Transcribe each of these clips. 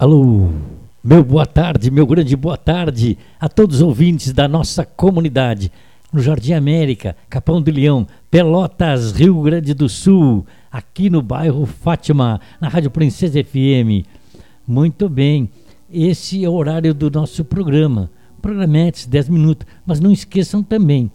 Alô, meu boa tarde, meu grande boa tarde a todos os ouvintes da nossa comunidade no Jardim América, Capão do Leão, Pelotas, Rio Grande do Sul, aqui no bairro Fátima, na Rádio Princesa FM. Muito bem, esse é o horário do nosso programa. Programetes, 10 minutos, mas não esqueçam também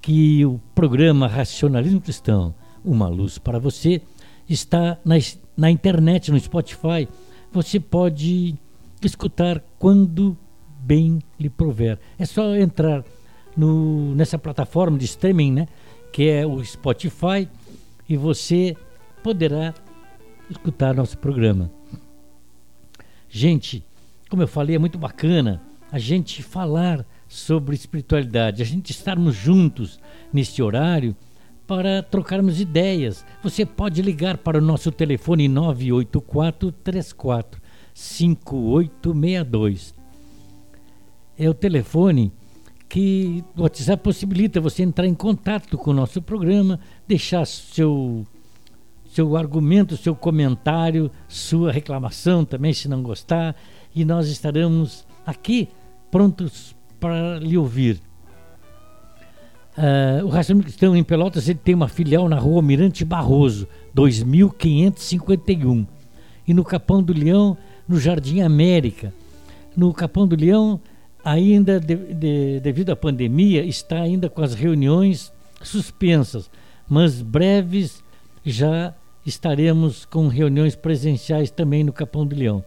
que o programa Racionalismo Cristão, Uma Luz para Você, está na, na internet, no Spotify você pode escutar quando bem lhe prover. É só entrar no, nessa plataforma de streaming, né, que é o Spotify, e você poderá escutar nosso programa. Gente, como eu falei, é muito bacana a gente falar sobre espiritualidade, a gente estarmos juntos neste horário para trocarmos ideias. Você pode ligar para o nosso telefone 984 34 5862. É o telefone que o WhatsApp possibilita você entrar em contato com o nosso programa, deixar seu seu argumento, seu comentário, sua reclamação também, se não gostar, e nós estaremos aqui prontos para lhe ouvir. Uh, o Racionalismo Cristão em Pelotas ele tem uma filial na rua Mirante Barroso, 2551. E no Capão do Leão, no Jardim América. No Capão do Leão, ainda de, de, devido à pandemia, está ainda com as reuniões suspensas, mas breves já estaremos com reuniões presenciais também no Capão do Leão.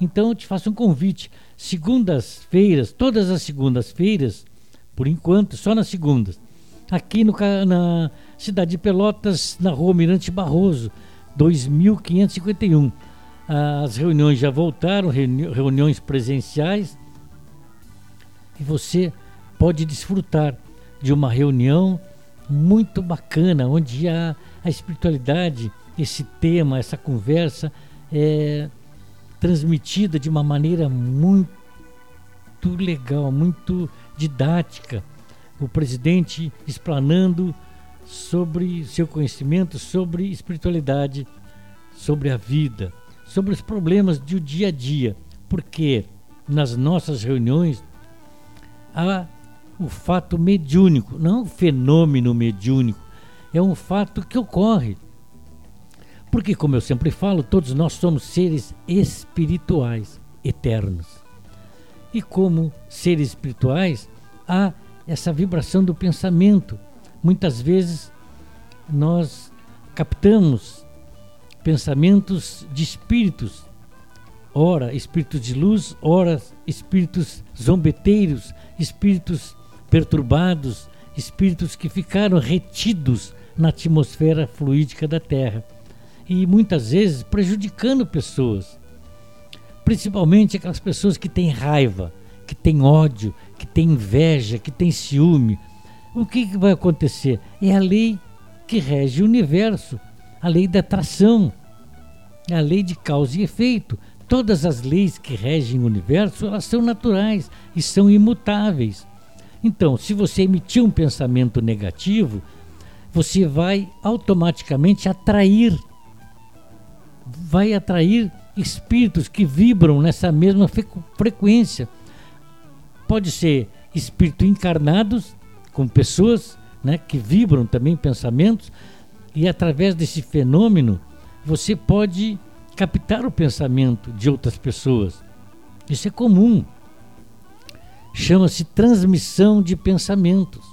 Então eu te faço um convite. Segundas-feiras, todas as segundas-feiras, por enquanto, só nas segundas, aqui no, na cidade de Pelotas, na rua Mirante Barroso, 2551. As reuniões já voltaram, reuniões presenciais, e você pode desfrutar de uma reunião muito bacana, onde a, a espiritualidade, esse tema, essa conversa é transmitida de uma maneira muito legal, muito didática o presidente explanando sobre seu conhecimento sobre espiritualidade, sobre a vida, sobre os problemas do dia a dia, porque nas nossas reuniões há o fato mediúnico, não o fenômeno mediúnico, é um fato que ocorre. Porque, como eu sempre falo, todos nós somos seres espirituais, eternos. E como seres espirituais, há essa vibração do pensamento. Muitas vezes nós captamos pensamentos de espíritos, ora espíritos de luz, ora espíritos zombeteiros, espíritos perturbados, espíritos que ficaram retidos na atmosfera fluídica da Terra e muitas vezes prejudicando pessoas, principalmente aquelas pessoas que têm raiva, que têm ódio, que tem inveja, que tem ciúme, o que, que vai acontecer? É a lei que rege o universo, a lei da atração, a lei de causa e efeito. Todas as leis que regem o universo, elas são naturais e são imutáveis. Então, se você emitir um pensamento negativo, você vai automaticamente atrair, vai atrair espíritos que vibram nessa mesma frequência pode ser espírito encarnados, com pessoas né, que vibram também pensamentos, e através desse fenômeno você pode captar o pensamento de outras pessoas. Isso é comum. Chama-se transmissão de pensamentos.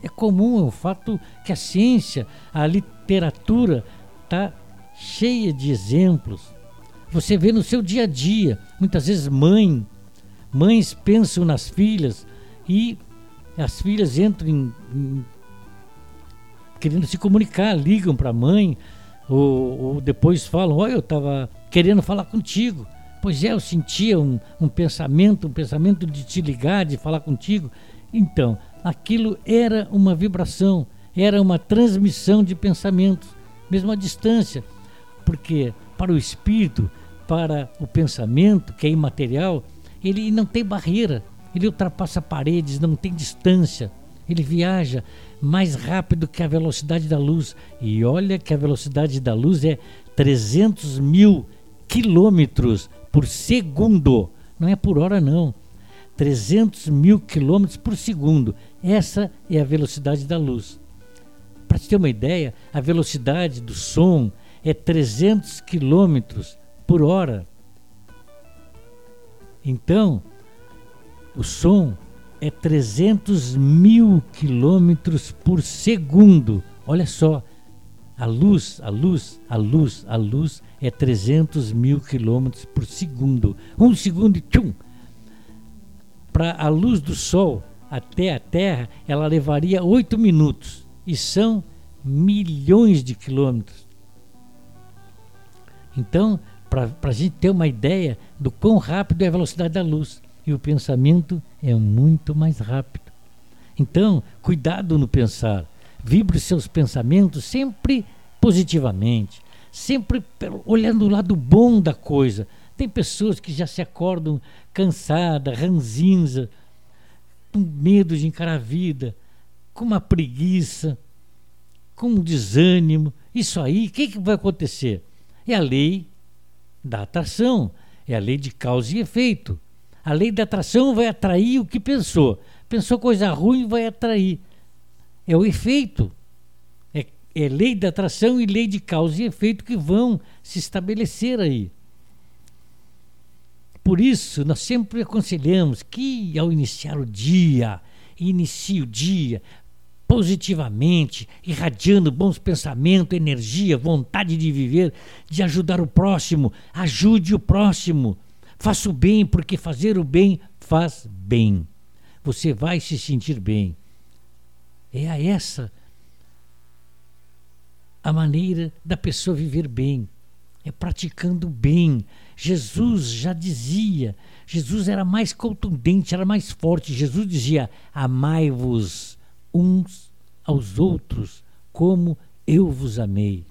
É comum, é um fato que a ciência, a literatura está cheia de exemplos. Você vê no seu dia a dia, muitas vezes mãe Mães pensam nas filhas e as filhas entram em, em, querendo se comunicar, ligam para a mãe ou, ou, depois falam: Olha, eu estava querendo falar contigo. Pois é, eu sentia um, um pensamento, um pensamento de te ligar, de falar contigo. Então, aquilo era uma vibração, era uma transmissão de pensamentos, mesmo à distância, porque para o espírito, para o pensamento, que é imaterial, ele não tem barreira, ele ultrapassa paredes, não tem distância. Ele viaja mais rápido que a velocidade da luz. E olha que a velocidade da luz é 300 mil quilômetros por segundo. Não é por hora, não. 300 mil quilômetros por segundo. Essa é a velocidade da luz. Para te ter uma ideia, a velocidade do som é 300 quilômetros por hora. Então, o som é 300 mil quilômetros por segundo. Olha só, a luz, a luz, a luz, a luz é 300 mil quilômetros por segundo. Um segundo e tchum! Para a luz do Sol até a Terra, ela levaria oito minutos. E são milhões de quilômetros. Então, para a gente ter uma ideia do quão rápido é a velocidade da luz. E o pensamento é muito mais rápido. Então, cuidado no pensar. Vibre seus pensamentos sempre positivamente, sempre olhando o lado bom da coisa. Tem pessoas que já se acordam cansada, ranzinza, com medo de encarar a vida, com uma preguiça, com um desânimo. Isso aí, o que, que vai acontecer? É a lei da atração, é a lei de causa e efeito. A lei da atração vai atrair o que pensou. Pensou coisa ruim, vai atrair. É o efeito. É, é lei da atração e lei de causa e efeito que vão se estabelecer aí. Por isso, nós sempre aconselhamos que, ao iniciar o dia, inicie o dia positivamente, irradiando bons pensamentos, energia, vontade de viver, de ajudar o próximo. Ajude o próximo. Faça o bem, porque fazer o bem faz bem. Você vai se sentir bem. É a essa a maneira da pessoa viver bem. É praticando bem. Jesus já dizia, Jesus era mais contundente, era mais forte. Jesus dizia: Amai-vos uns aos outros como eu vos amei.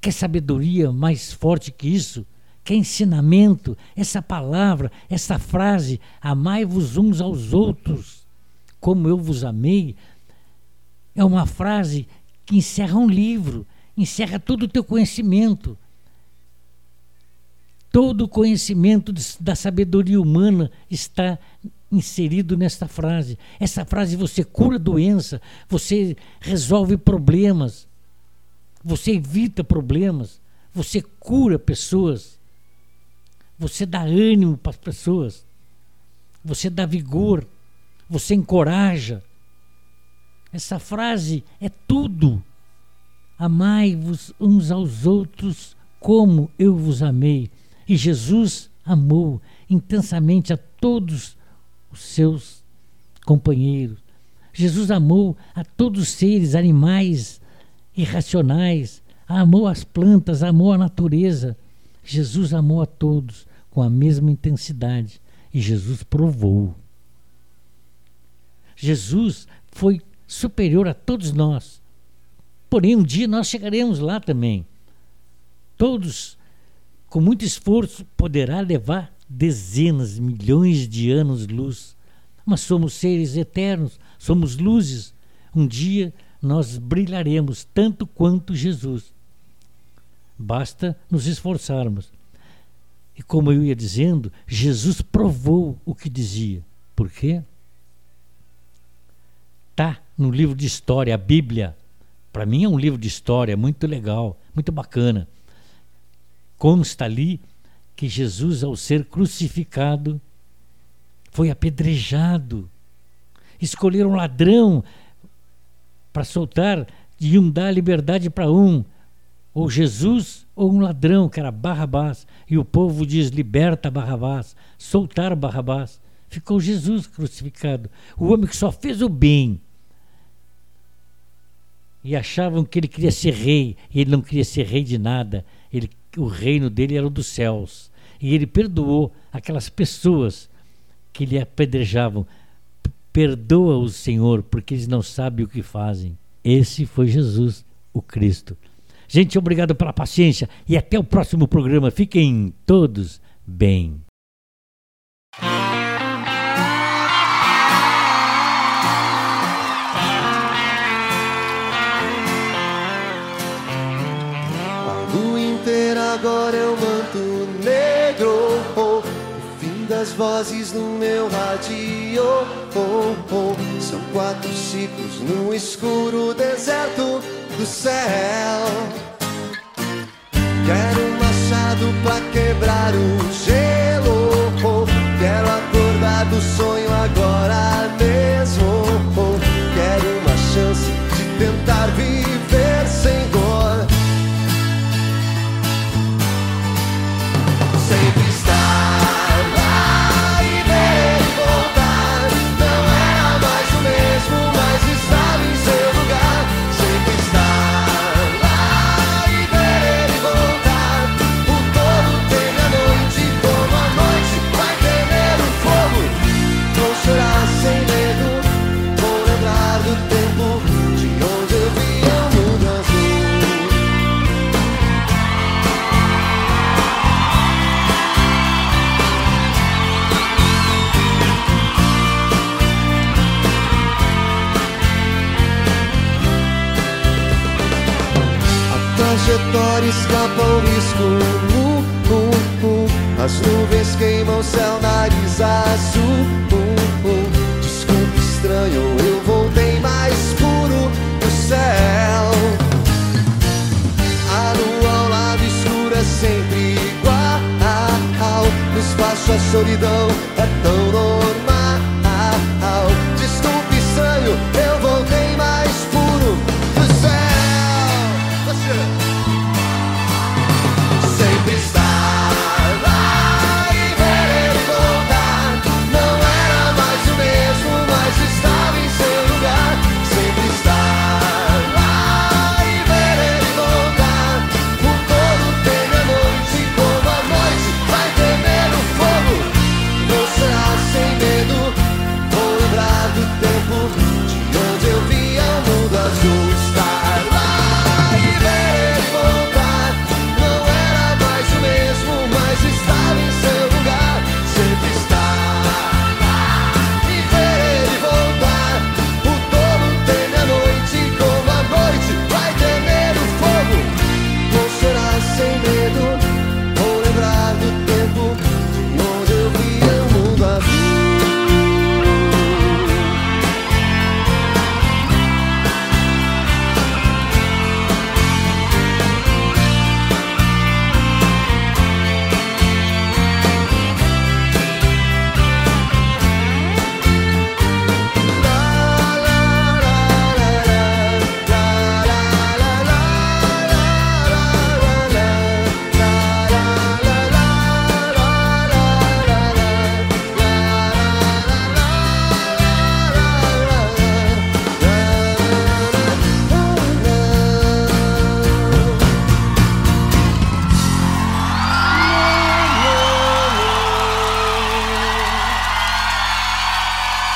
Quer sabedoria mais forte que isso? Quer ensinamento? Essa palavra, essa frase, amai-vos uns aos outros, como eu vos amei, é uma frase que encerra um livro, encerra todo o teu conhecimento. Todo o conhecimento da sabedoria humana está inserido nesta frase. Essa frase você cura doença, você resolve problemas, você evita problemas, você cura pessoas, você dá ânimo para as pessoas, você dá vigor, você encoraja. Essa frase é tudo. Amai-vos uns aos outros como eu vos amei. E Jesus amou intensamente a todos os seus companheiros. Jesus amou a todos os seres, animais irracionais, amou as plantas, amou a natureza. Jesus amou a todos com a mesma intensidade e Jesus provou. Jesus foi superior a todos nós. Porém, um dia nós chegaremos lá também. Todos, com muito esforço, poderá levar dezenas, milhões de anos-luz. Mas somos seres eternos, somos luzes. Um dia nós brilharemos tanto quanto Jesus. Basta nos esforçarmos. E como eu ia dizendo, Jesus provou o que dizia. Por quê? Tá no livro de história, a Bíblia. Para mim é um livro de história muito legal, muito bacana. Consta ali que Jesus, ao ser crucificado, foi apedrejado. Escolheram um ladrão para soltar, iam dar liberdade para um, ou Jesus ou um ladrão, que era Barrabás. E o povo diz: liberta Barrabás, soltar Barrabás. Ficou Jesus crucificado, o homem que só fez o bem. E achavam que ele queria ser rei, e ele não queria ser rei de nada. Ele, o reino dele era o dos céus. E ele perdoou aquelas pessoas que lhe apedrejavam. Perdoa-os, Senhor, porque eles não sabem o que fazem. Esse foi Jesus, o Cristo. Gente, obrigado pela paciência e até o próximo programa. Fiquem todos bem. vozes no meu radio. Oh, oh, oh. São quatro ciclos no escuro deserto do céu. Quero um machado pra quebrar o gelo. Oh, oh. quero acordar do sonho. mar escapa o risco. Uh, uh, uh. As nuvens queimam o céu, nariz azul. Uh, uh. Desculpe, estranho, eu voltei mais puro do céu. A lua ao lado escura é sempre igual. No espaço a solidão é tão normal. Desculpe, estranho, eu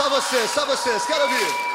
Só vocês, só vocês, quero ouvir.